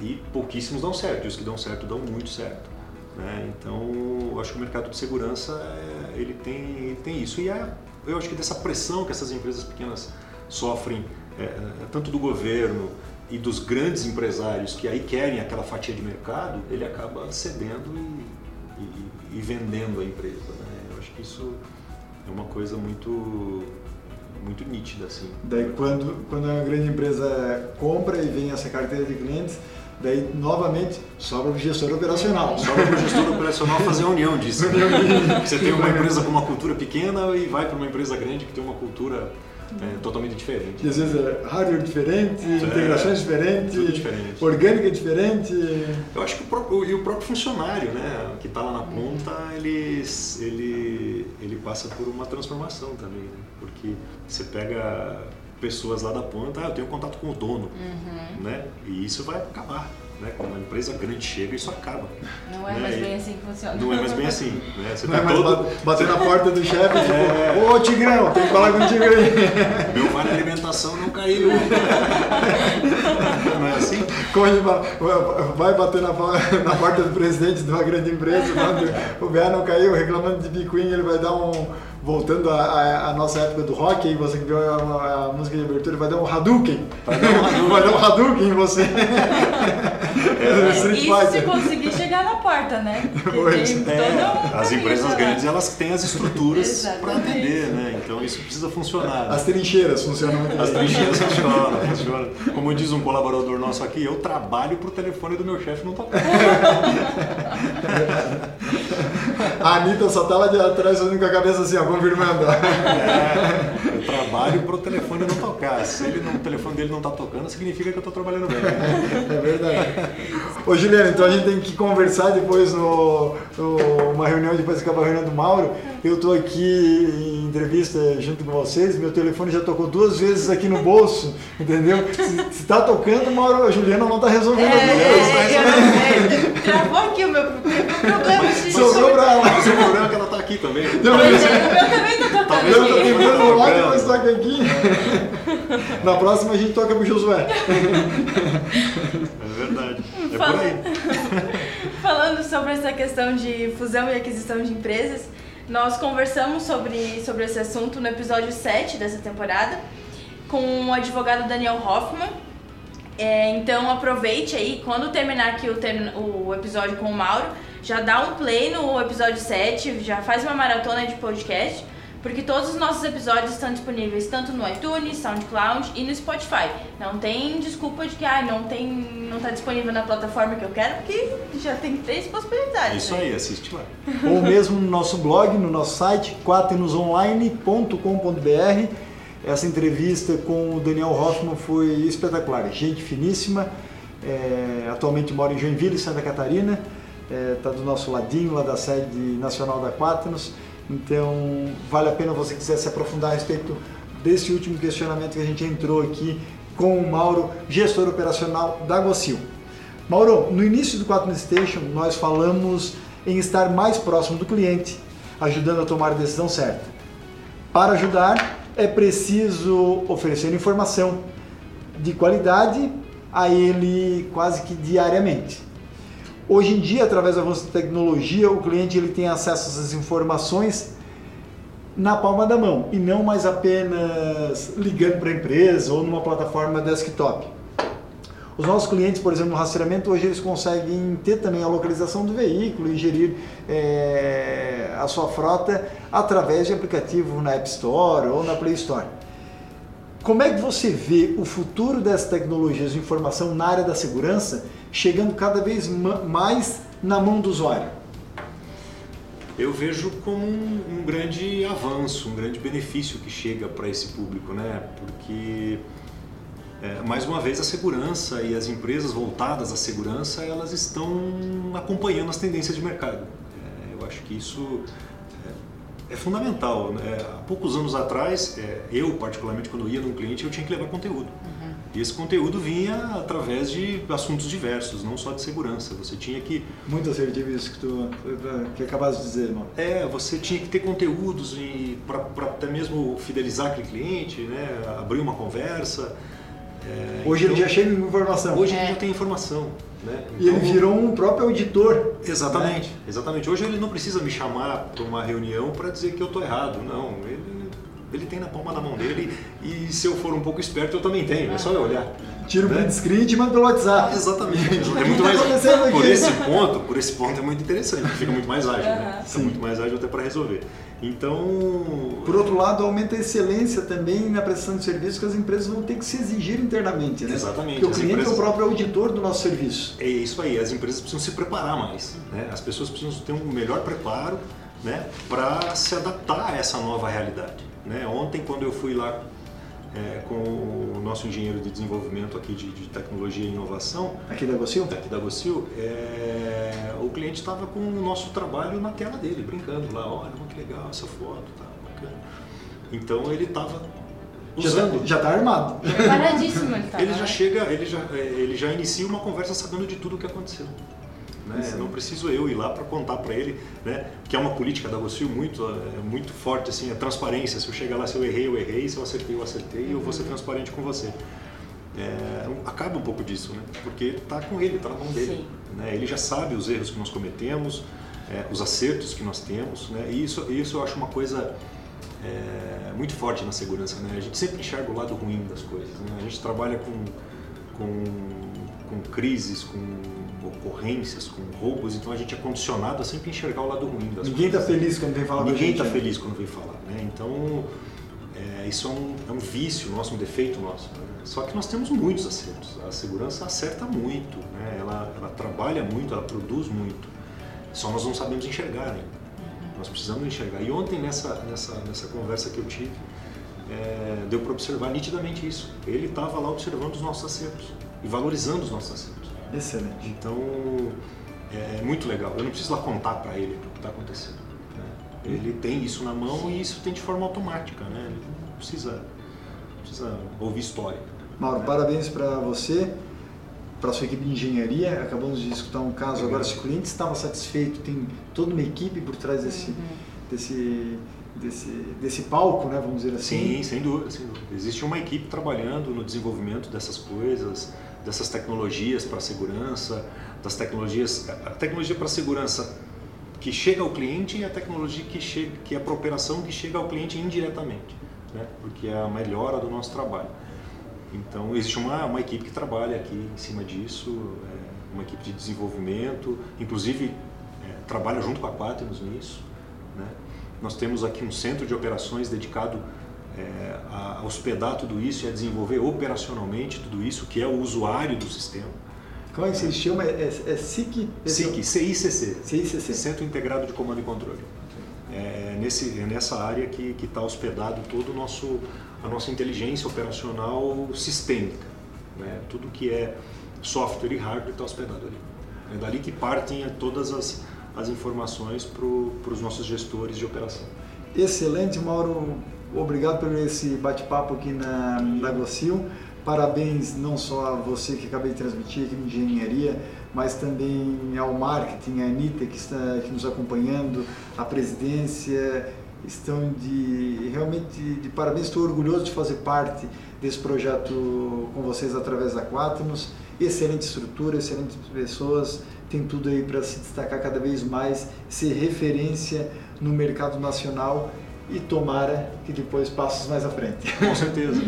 e pouquíssimos dão certo. E os que dão certo dão muito certo. Né? Então, acho que o mercado de segurança é, ele tem, ele tem isso. E é, eu acho que dessa pressão que essas empresas pequenas sofrem, é, é tanto do governo e dos grandes empresários que aí querem aquela fatia de mercado, ele acaba cedendo e e, e vendendo a empresa. Né? Eu acho que isso é uma coisa muito muito nítida assim. Daí quando quando uma grande empresa compra e vem essa carteira de clientes, daí novamente sobra o gestor operacional. Sobra o gestor operacional fazer a união disso. Você tem uma empresa com uma cultura pequena e vai para uma empresa grande que tem uma cultura é, totalmente diferente. E às vezes é hardware diferente, é, integrações diferentes, diferente. orgânica diferente. Eu acho que o próprio, e o próprio funcionário, né, que está lá na ponta, ele, ele, ele passa por uma transformação também, né? porque você pega pessoas lá da ponta, ah, eu tenho contato com o dono, uhum. né, e isso vai acabar. Né? Quando uma empresa grande chega, isso acaba. Não é né? mais bem assim que funciona. Não é mais bem assim. Né? Você não tá é todo... bater na porta do chefe e é... tipo, ô Tigrão, tem que falar contigo aí. Meu vale alimentação não caiu. não é assim? Fala, vai bater na, na porta do presidente de uma grande empresa, o BA não caiu, reclamando de picuinha, ele vai dar um voltando à nossa época do rock, aí você que viu a, a, a, música de abertura, vai dar um Hadouken. Vai dar um Hadouken, vai dar um Hadouken em você. É, Isso se conseguir chegar na porta, né? É, as empresas grandes elas têm as estruturas para atender, né? Então isso precisa funcionar. As trincheiras funcionam muito As trincheiras funcionam, funcionam. Como diz um colaborador nosso aqui, eu trabalho para o telefone do meu chefe não tocar. a Anitta só estava de atrás fazendo com a cabeça assim, ó, confirmando. É, eu trabalho para o telefone não tocar. Se ele não, o telefone dele não está tocando, significa que eu estou trabalhando bem. É verdade. Ô Juliano, então a gente tem que conversar depois no, no uma reunião, depois que acaba a reunião do Mauro. Eu estou aqui em entrevista junto com vocês, meu telefone já tocou duas vezes aqui no bolso, entendeu? Se está tocando, Mauro, a Juliana não está resolvendo. É, é, é, travou aqui o meu, meu problema. Sobrou pra ela. Mas o problema é que ela está aqui também. Eu também estou tocando. Talvez eu estou tentando logo o estoque aqui. Na próxima a gente toca pro Josué. É verdade. É por aí. Falando sobre essa questão de fusão e aquisição de empresas, nós conversamos sobre, sobre esse assunto no episódio 7 dessa temporada com o advogado Daniel Hoffman. É, então aproveite aí, quando terminar aqui o, o episódio com o Mauro, já dá um play no episódio 7, já faz uma maratona de podcast, porque todos os nossos episódios estão disponíveis tanto no iTunes, SoundCloud e no Spotify. Não tem desculpa de que ah, não tem, não está disponível na plataforma que eu quero, porque já tem três possibilidades. Isso né? aí, assiste lá. Ou mesmo no nosso blog, no nosso site, quaternosonline.com.br. Essa entrevista com o Daniel Hoffman foi espetacular, gente finíssima. É, atualmente mora em Joinville, Santa Catarina está é, tá do nosso ladinho, lá da sede nacional da Quaternos. Então, vale a pena você quiser se aprofundar a respeito desse último questionamento que a gente entrou aqui com o Mauro, gestor operacional da Gocil. Mauro, no início do Quaternos Station, nós falamos em estar mais próximo do cliente, ajudando a tomar a decisão certa. Para ajudar, é preciso oferecer informação de qualidade a ele quase que diariamente. Hoje em dia, através da avanço da tecnologia, o cliente ele tem acesso a essas informações na palma da mão e não mais apenas ligando para a empresa ou numa plataforma desktop. Os nossos clientes, por exemplo, no rastreamento, hoje eles conseguem ter também a localização do veículo e gerir é, a sua frota através de aplicativo na App Store ou na Play Store. Como é que você vê o futuro dessas tecnologias de informação na área da segurança chegando cada vez mais na mão do usuário? Eu vejo como um, um grande avanço, um grande benefício que chega para esse público, né? Porque é, mais uma vez a segurança e as empresas voltadas à segurança elas estão acompanhando as tendências de mercado. É, eu acho que isso é, é fundamental. Né? Há poucos anos atrás, é, eu particularmente quando ia num cliente eu tinha que levar conteúdo. E esse conteúdo vinha através de assuntos diversos, não só de segurança. Você tinha que. Muito assertivo isso que tu que acabaste de dizer, irmão. É, você tinha que ter conteúdos para até mesmo fidelizar aquele cliente, né? abrir uma conversa. É, hoje então, ele já chega com informação. Hoje é. ele já tem informação. Né? Então, e ele então, virou um próprio auditor. Exatamente, né? exatamente. Hoje ele não precisa me chamar para uma reunião para dizer que eu estou errado. Não, ele ele tem na palma da mão dele e se eu for um pouco esperto eu também tenho, é só eu olhar. Tira o né? print screen e manda pelo WhatsApp. Exatamente. É muito mais por esse ponto, por esse ponto é muito interessante, fica muito mais ágil, né? Fica muito mais ágil até para resolver. Então, por outro lado, aumenta a excelência também na prestação de serviço que as empresas vão ter que se exigir internamente, né? Exatamente. Porque o cliente empresas... é o próprio auditor do nosso serviço. É isso aí. As empresas precisam se preparar mais, né? As pessoas precisam ter um melhor preparo, né, para se adaptar a essa nova realidade. Né? Ontem, quando eu fui lá é, com o nosso engenheiro de desenvolvimento aqui de, de tecnologia e inovação. Aqui da Gocil? Aqui da Gocil. É, o cliente estava com o nosso trabalho na tela dele, brincando lá. Olha, que legal essa foto, tá bacana. Então ele estava usando. Já está armado. Preparadíssimo ele tá, Ele já né? chega, ele já, é, ele já inicia uma conversa sabendo de tudo o que aconteceu. Né? Não preciso eu ir lá para contar para ele, né? que é uma política da Gosfio muito, é, muito forte, assim, a transparência. Se eu chegar lá, se eu errei, eu errei, se eu acertei, eu acertei, eu vou ser transparente com você. É, acaba um pouco disso, né? porque está com ele, está na mão dele. Né? Ele já sabe os erros que nós cometemos, é, os acertos que nós temos, né? e isso, isso eu acho uma coisa é, muito forte na segurança. Né? A gente sempre enxerga o lado ruim das coisas. Né? A gente trabalha com, com, com crises, com ocorrências, com roubos, então a gente é condicionado a sempre enxergar o lado ruim das Ninguém está feliz quando vem falar Ninguém está né? feliz quando vem falar. Né? Então, é, isso é um, é um, vício nosso, um defeito nosso. Né? Só que nós temos muitos acertos. A segurança acerta muito, né? ela, ela trabalha muito, ela produz muito. Só nós não sabemos enxergar ainda. Nós precisamos enxergar. E ontem, nessa, nessa, nessa conversa que eu tive, é, deu para observar nitidamente isso. Ele estava lá observando os nossos acertos e valorizando os nossos acertos. Excelente. Então, é, é muito legal. Eu não preciso lá contar para ele o que está acontecendo. Né? Ele tem isso na mão e isso tem de forma automática. Né? Ele não precisa, precisa ouvir história. Mauro, né? parabéns para você, para sua equipe de engenharia. Acabamos de escutar um caso agora. Se o cliente estava satisfeito, tem toda uma equipe por trás desse, uhum. desse desse, desse palco, né, vamos dizer assim. Sim, sem dúvida, sem dúvida. Existe uma equipe trabalhando no desenvolvimento dessas coisas, dessas tecnologias para segurança, das tecnologias, a tecnologia para segurança que chega ao cliente e a tecnologia que chega, que é para operação que chega ao cliente indiretamente, né? Porque é a melhora do nosso trabalho. Então existe uma, uma equipe que trabalha aqui em cima disso, é, uma equipe de desenvolvimento, inclusive é, trabalha junto com a Quaternos nisso, né? Nós temos aqui um centro de operações dedicado é, a hospedar tudo isso e a desenvolver operacionalmente tudo isso, que é o usuário do sistema. Como é que se chama? É, é, é SIC? SIC, CICC. CICC. Centro Integrado de Comando e Controle. É, nesse, é nessa área que está hospedado todo o nosso, a nossa inteligência operacional sistêmica. Né? Tudo que é software e hardware está hospedado ali. É dali que partem todas as, as informações para os nossos gestores de operação. Excelente, Mauro. Obrigado por esse bate-papo aqui na, na. Parabéns não só a você que acabei de transmitir aqui no Engenharia, mas também ao marketing, a Anitta que está aqui nos acompanhando, a presidência, estão de realmente de parabéns. Estou orgulhoso de fazer parte desse projeto com vocês através da Quaternos. Excelente estrutura, excelentes pessoas, tem tudo aí para se destacar cada vez mais, ser referência no mercado nacional e tomara que depois passos mais à frente. Com certeza.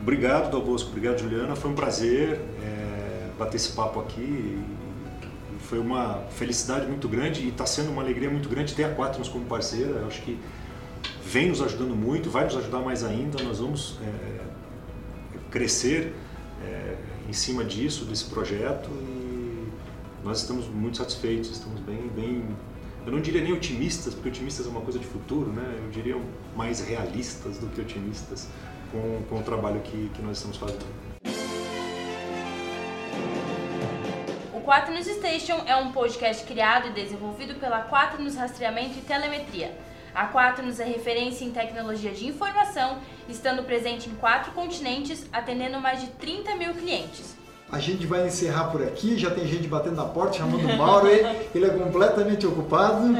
Obrigado, Dal Bosco. Obrigado, Juliana. Foi um prazer é, bater esse papo aqui. Foi uma felicidade muito grande e está sendo uma alegria muito grande ter a Quaternos como parceira. Eu acho que vem nos ajudando muito, vai nos ajudar mais ainda. Nós vamos é, crescer é, em cima disso, desse projeto e nós estamos muito satisfeitos, estamos bem, bem eu não diria nem otimistas, porque otimistas é uma coisa de futuro, né? Eu diria mais realistas do que otimistas com, com o trabalho que, que nós estamos fazendo. O Quaternos Station é um podcast criado e desenvolvido pela Quaternos Rastreamento e Telemetria. A Quaternos é referência em tecnologia de informação, estando presente em quatro continentes, atendendo mais de 30 mil clientes. A gente vai encerrar por aqui, já tem gente batendo na porta, chamando o Mauro, ele, ele é completamente ocupado.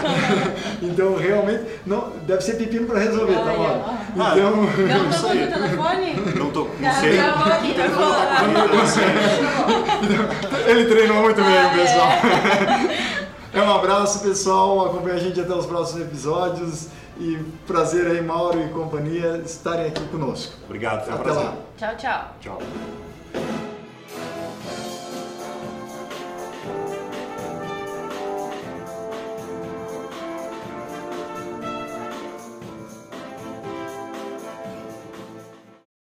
então, realmente, não, deve ser pepino para resolver, tá, Mauro? Ah, então, não tocou no telefone? Não tô, não sei. Gravou aqui, tá Ele treinou muito bem, ah, pessoal. É. é um abraço, pessoal. Acompanhe a gente até os próximos episódios. E prazer aí, Mauro e companhia, estarem aqui conosco. Obrigado, foi um Até prazer. lá. Tchau, tchau. Tchau.